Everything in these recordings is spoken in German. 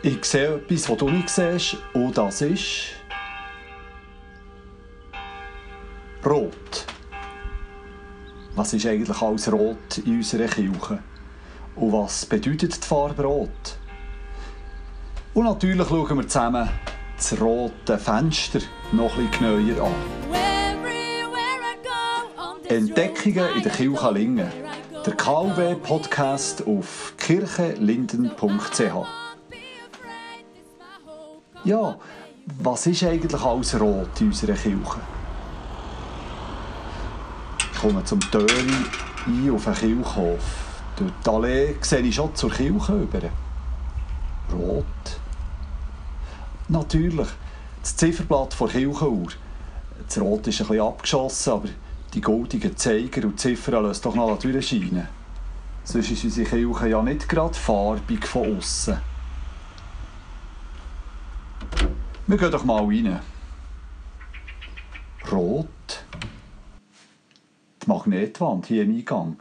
Ich sehe etwas, was du nicht siehst, und das ist. Rot. Was ist eigentlich alles rot in unserer Kirche? Und was bedeutet die Farbe Rot? Und natürlich schauen wir zusammen das rote Fenster noch ein bisschen genauer an. Entdeckungen in der Kirche Lingen. Der KW-Podcast auf kirchenlinden.ch. Ja, was ist eigentlich alles rot in unserer Kirche? Ich komme zum Töri ein auf den Kirchhof. Durch die Allee sehe ich schon zur Kirche über. Rot. Natürlich, das Zifferblatt der Kirchenuhr. Das Rot ist bisschen abgeschossen, aber die goldigen Zeiger und Ziffern lassen doch noch durchscheinen. Sonst ist unsere Kirche ja nicht gerade farbig von außen. Wir gehen doch mal rein. Rot. Die Magnetwand hier im Eingang.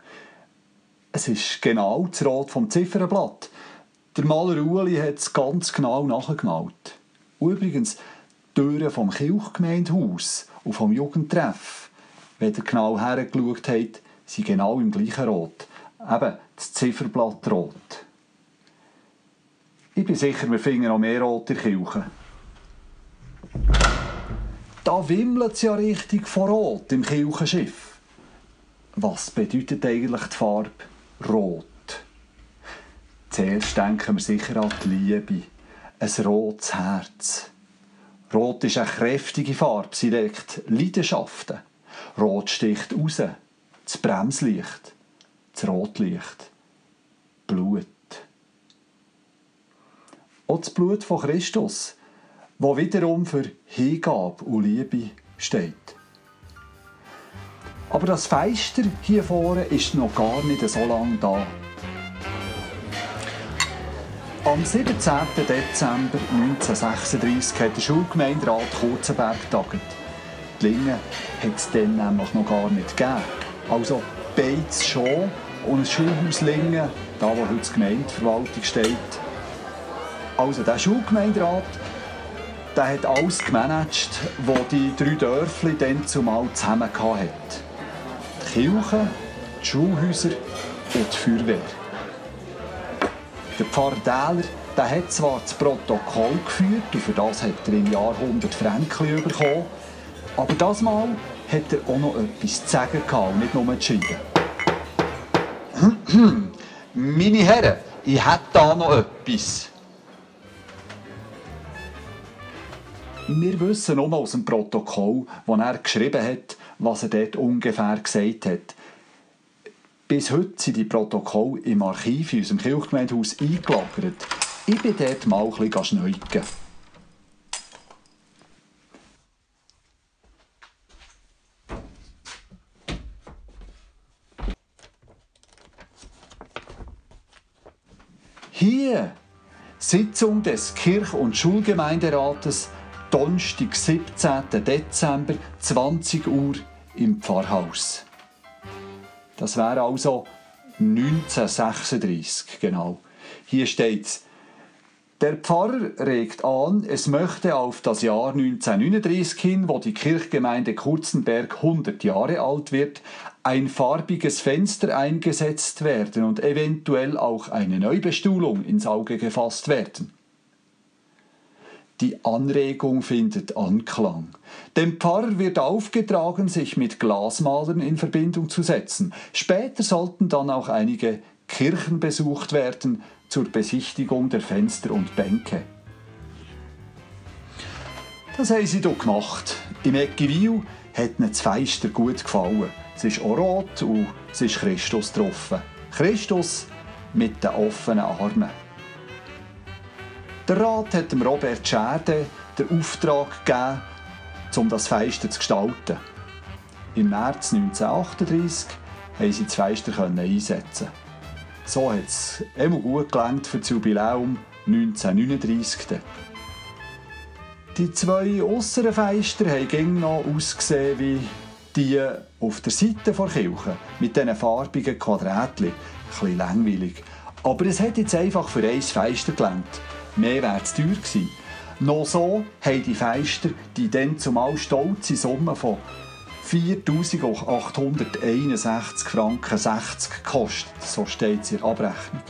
Es ist genau das Rot vom Ziffernblatt. Der Maler Ueli hat es ganz genau nachgemalt. übrigens, die Türen vom Kirchgemeindehaus und vom Jugendtreff, wenn ihr genau hergeschaut habt, sind genau im gleichen Rot. Eben das Zifferblatt rot. Ich bin sicher, wir finden noch mehr Rot in der. Da wimmelt es ja richtig von Rot im Kirchenschiff. Was bedeutet eigentlich die Farbe Rot? Zuerst denken wir sicher an die Liebe. Ein rotes Herz. Rot ist eine kräftige Farbe, sie legt Leidenschaften. Rot sticht raus. Das Bremslicht. Das Rotlicht. Blut. Auch das Blut von Christus wo wiederum für Hingabe und Liebe steht. Aber das Feister hier vorne ist noch gar nicht so lange da. Am 17. Dezember 1936 hat der Schulgemeinderat Kurzenberg getagt. Die Linge hat es dann nämlich noch gar nicht gegeben. Also beides schon und ein Schulhaus Lingen, da wo heute die Gemeindeverwaltung steht. Also der Schulgemeinderat der hat alles gemanagt, was die drei Dörfli dann zumal zusammen hatten. Die Kirche, die Schulhäuser und die Feuerwehr. Der Pfarrer Dähler der hat zwar das Protokoll geführt und für das hat er im Jahr 100 Franken bekommen, aber das Mal hat er auch noch etwas zu sagen gehabt nicht nur schreiben. Meine Herren, ich hätte da noch etwas. Wir wissen nur aus dem Protokoll, wo er geschrieben hat, was er dort ungefähr gesagt hat. Bis heute sind die Protokolle im Archiv in unserem Kirchgemeindehaus eingelagert. Ich bin dort mal ein bisschen schneuken. Hier, Sitzung des Kirch- und Schulgemeinderates Donnerstag, 17. Dezember, 20 Uhr im Pfarrhaus. Das wäre also 1936, genau. Hier steht der Pfarrer regt an, es möchte auf das Jahr 1939 hin, wo die Kirchgemeinde Kurzenberg 100 Jahre alt wird, ein farbiges Fenster eingesetzt werden und eventuell auch eine Neubestuhlung ins Auge gefasst werden. Die Anregung findet Anklang. Dem Pfarrer wird aufgetragen, sich mit Glasmalern in Verbindung zu setzen. Später sollten dann auch einige Kirchen besucht werden zur Besichtigung der Fenster und Bänke. Das haben sie doch gemacht. Im Eckiwil hat ihnen das Feister gut gefallen. Es ist auch rot und es ist Christus getroffen. Christus mit den offenen Armen. Der Rat hat dem Robert Schäde den Auftrag gegeben, um das Feister zu gestalten. Im März 1938 haben sie das Feister einsetzen. So hat es immer gut gelangt für das Jubiläum 1939. Die zwei äußeren Feister haben noch ausgesehen wie die auf der Seite der Kirche mit diesen farbigen Quadrätchen. Ein bisschen langweilig. Aber es hat jetzt einfach für ein Feister gelangt mehr wäre es teuer gewesen. Noch so haben die Feister die dann zumal stolze Summe von 4.861 Franken 60 gekostet. So steht es in der Abrechnung.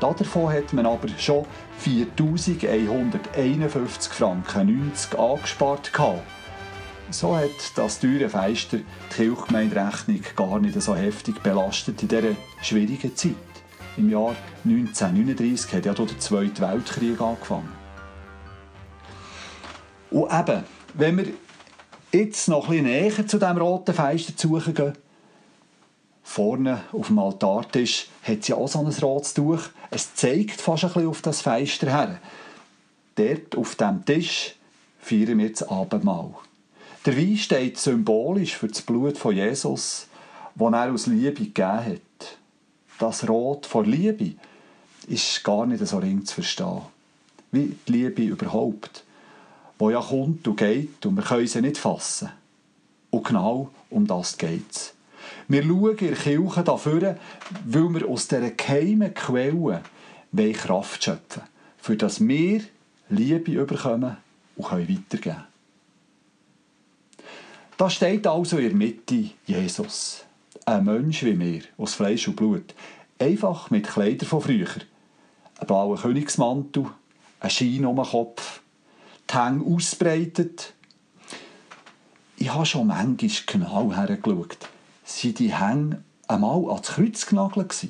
Davon hat man aber schon 4.151 Franken 90 angespart. Gehabt. So hat das teure Feister die Kirchgemeinderechnung gar nicht so heftig belastet in dieser schwierigen Zeit. Im Jahr 1939 hat ja der Zweite Weltkrieg angefangen. Und eben, wenn wir jetzt noch ein bisschen näher zu diesem roten Feister suchen gehen, vorne auf dem Altartisch hat ja auch so ein rotes Tuch. Es zeigt fast ein bisschen auf das Feister her. Dort auf dem Tisch feiern wir das Abendmahl. Der Wein steht symbolisch für das Blut von Jesus, das er aus Liebe gegeben hat. Das Rot vor Liebe ist gar nicht so ring zu verstehen. Wie die Liebe überhaupt wo ja kommt und geht und wir können sie nicht fassen. Und genau um das geht es. Wir schauen in der Kirche dafür, weil wir aus dieser geheimen Quelle Kraft schöpfen für dass wir Liebe überkommen und können weitergeben können. Da steht also in der Mitte Jesus. Ein Mensch wie wir, aus Fleisch und Blut. Einfach mit Kleidern von früher. Ein blauer Königsmantel, ein Schein um den Kopf, die Hänge ausbreitet. Ich habe schon manchmal genau hergeschaut. Sind die Hänge einmal ans Kreuz genagelt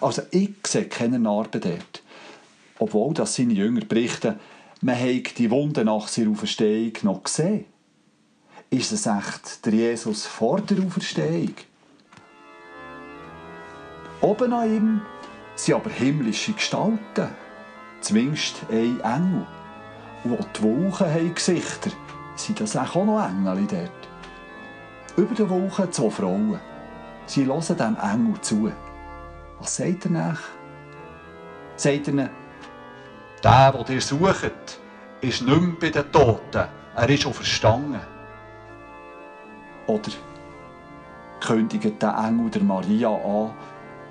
Also ich sehe keine Narben dort. Obwohl das seine Jünger berichten, man habe die Wunde nach seiner Auferstehung noch gesehen. Ist es echt der Jesus vor der Auferstehung? Oben an ihm sind aber himmlische Gestalten. Zumindest ein Engel wo die Wolken haben Gesichter, sind das auch noch Engel dort. Über den Wolken zwei Frauen. Sie hören dem Engel zu. Was sagt er nach? Sagt er ihnen, der, den ihr sucht, ist nicht mehr bei den Toten, er ist auch verstanden. Oder kündigt der Engel der Maria an,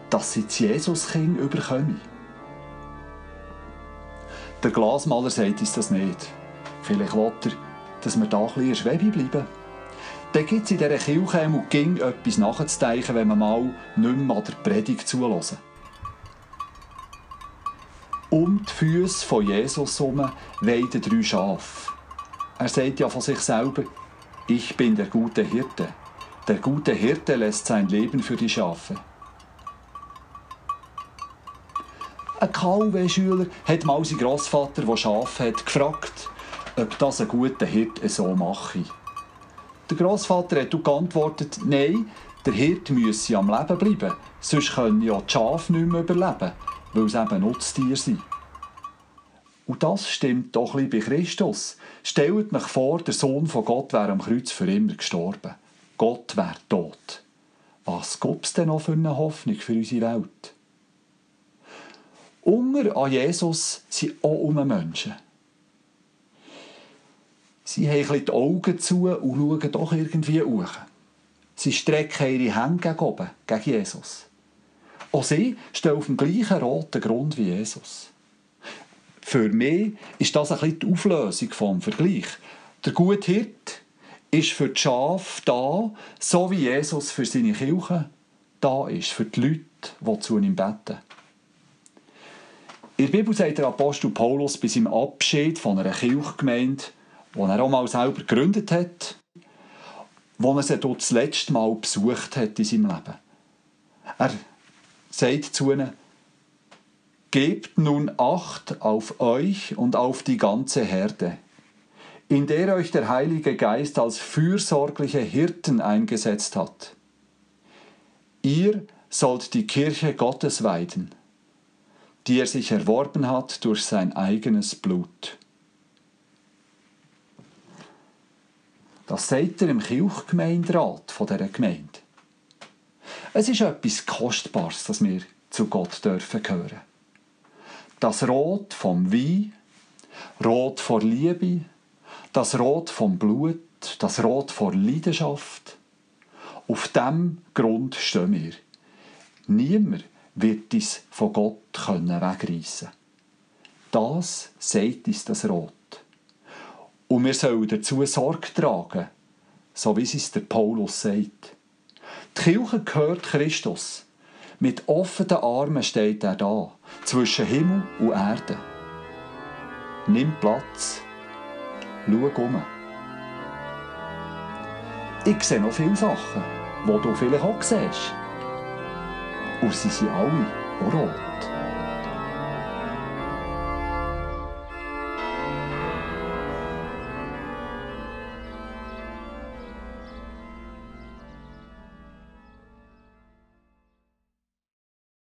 dass sie das Jesuskind überkommen. Der Glasmaler sagt uns das nicht. Vielleicht will er, dass wir da ein bisschen Schwebe bleiben. Dann gibt es in dieser Kirche und ging etwas nachzudenken, wenn man mal nicht mehr an der Predigt zuhören. Um die Füße von Jesus herum weiden drei Schafe. Er sagt ja von sich selber, ich bin der gute Hirte. Der gute Hirte lässt sein Leben für die Schafe. Ein KW-Schüler hat mal seinen Grossvater, der Schafe hat, gefragt, ob das ein guter Hirt so mache. Der Grossvater hat geantwortet, nein, der Hirt müsse am Leben bleiben, sonst können ja die Schafe nicht mehr überleben, weil es eben Nutztiere sind. Und das stimmt doch ein bei Christus. Stellt euch vor, der Sohn von Gott wäre am Kreuz für immer gestorben. Gott wäre tot. Was gibt es denn noch für eine Hoffnung für unsere Welt? Unger an Jesus sind auch um Menschen. Sie haben die Augen zu und schauen doch irgendwie hoch. Sie strecken ihre Hände gegen oben, gegen Jesus. Auch sie stehen auf dem gleichen roten Grund wie Jesus. Für mich ist das ein bisschen die Auflösung vom Vergleich. Der gute Hirt ist für die Schafe da, so wie Jesus für seine Kirche da ist, für die Leute, die zu ihm beten. In der Bibel sagt der Apostel Paulus bei seinem Abschied von einer Kirchgemeinde, die er auch mal selber gegründet hat, wo er sie dort das letzte Mal besucht hat in seinem Leben. Er sagt zu ihnen, Gebt nun Acht auf euch und auf die ganze Herde, in der euch der Heilige Geist als fürsorgliche Hirten eingesetzt hat. Ihr sollt die Kirche Gottes weiden die er sich erworben hat durch sein eigenes Blut. Das sagt er im Kirchgemeinderat von dieser Gemeinde. Es ist etwas Kostbares, dass wir zu Gott dürfen gehören. Das Rot vom Wein, Rot vor Liebe, das Rot vom Blut, das Rot vor Leidenschaft. Auf dem Grund stehen wir. Niemand wird uns von Gott wegreißen Das sagt uns das Rot. Und wir sollen dazu Sorge tragen, so wie es der Paulus sagt. Die Kirche gehört Christus. Mit offenen Armen steht er da, zwischen Himmel und Erde. Nimm Platz. Schau um. Ich sehe noch viele Sachen, die du vielleicht auch siehst. Und sie sind alle rot.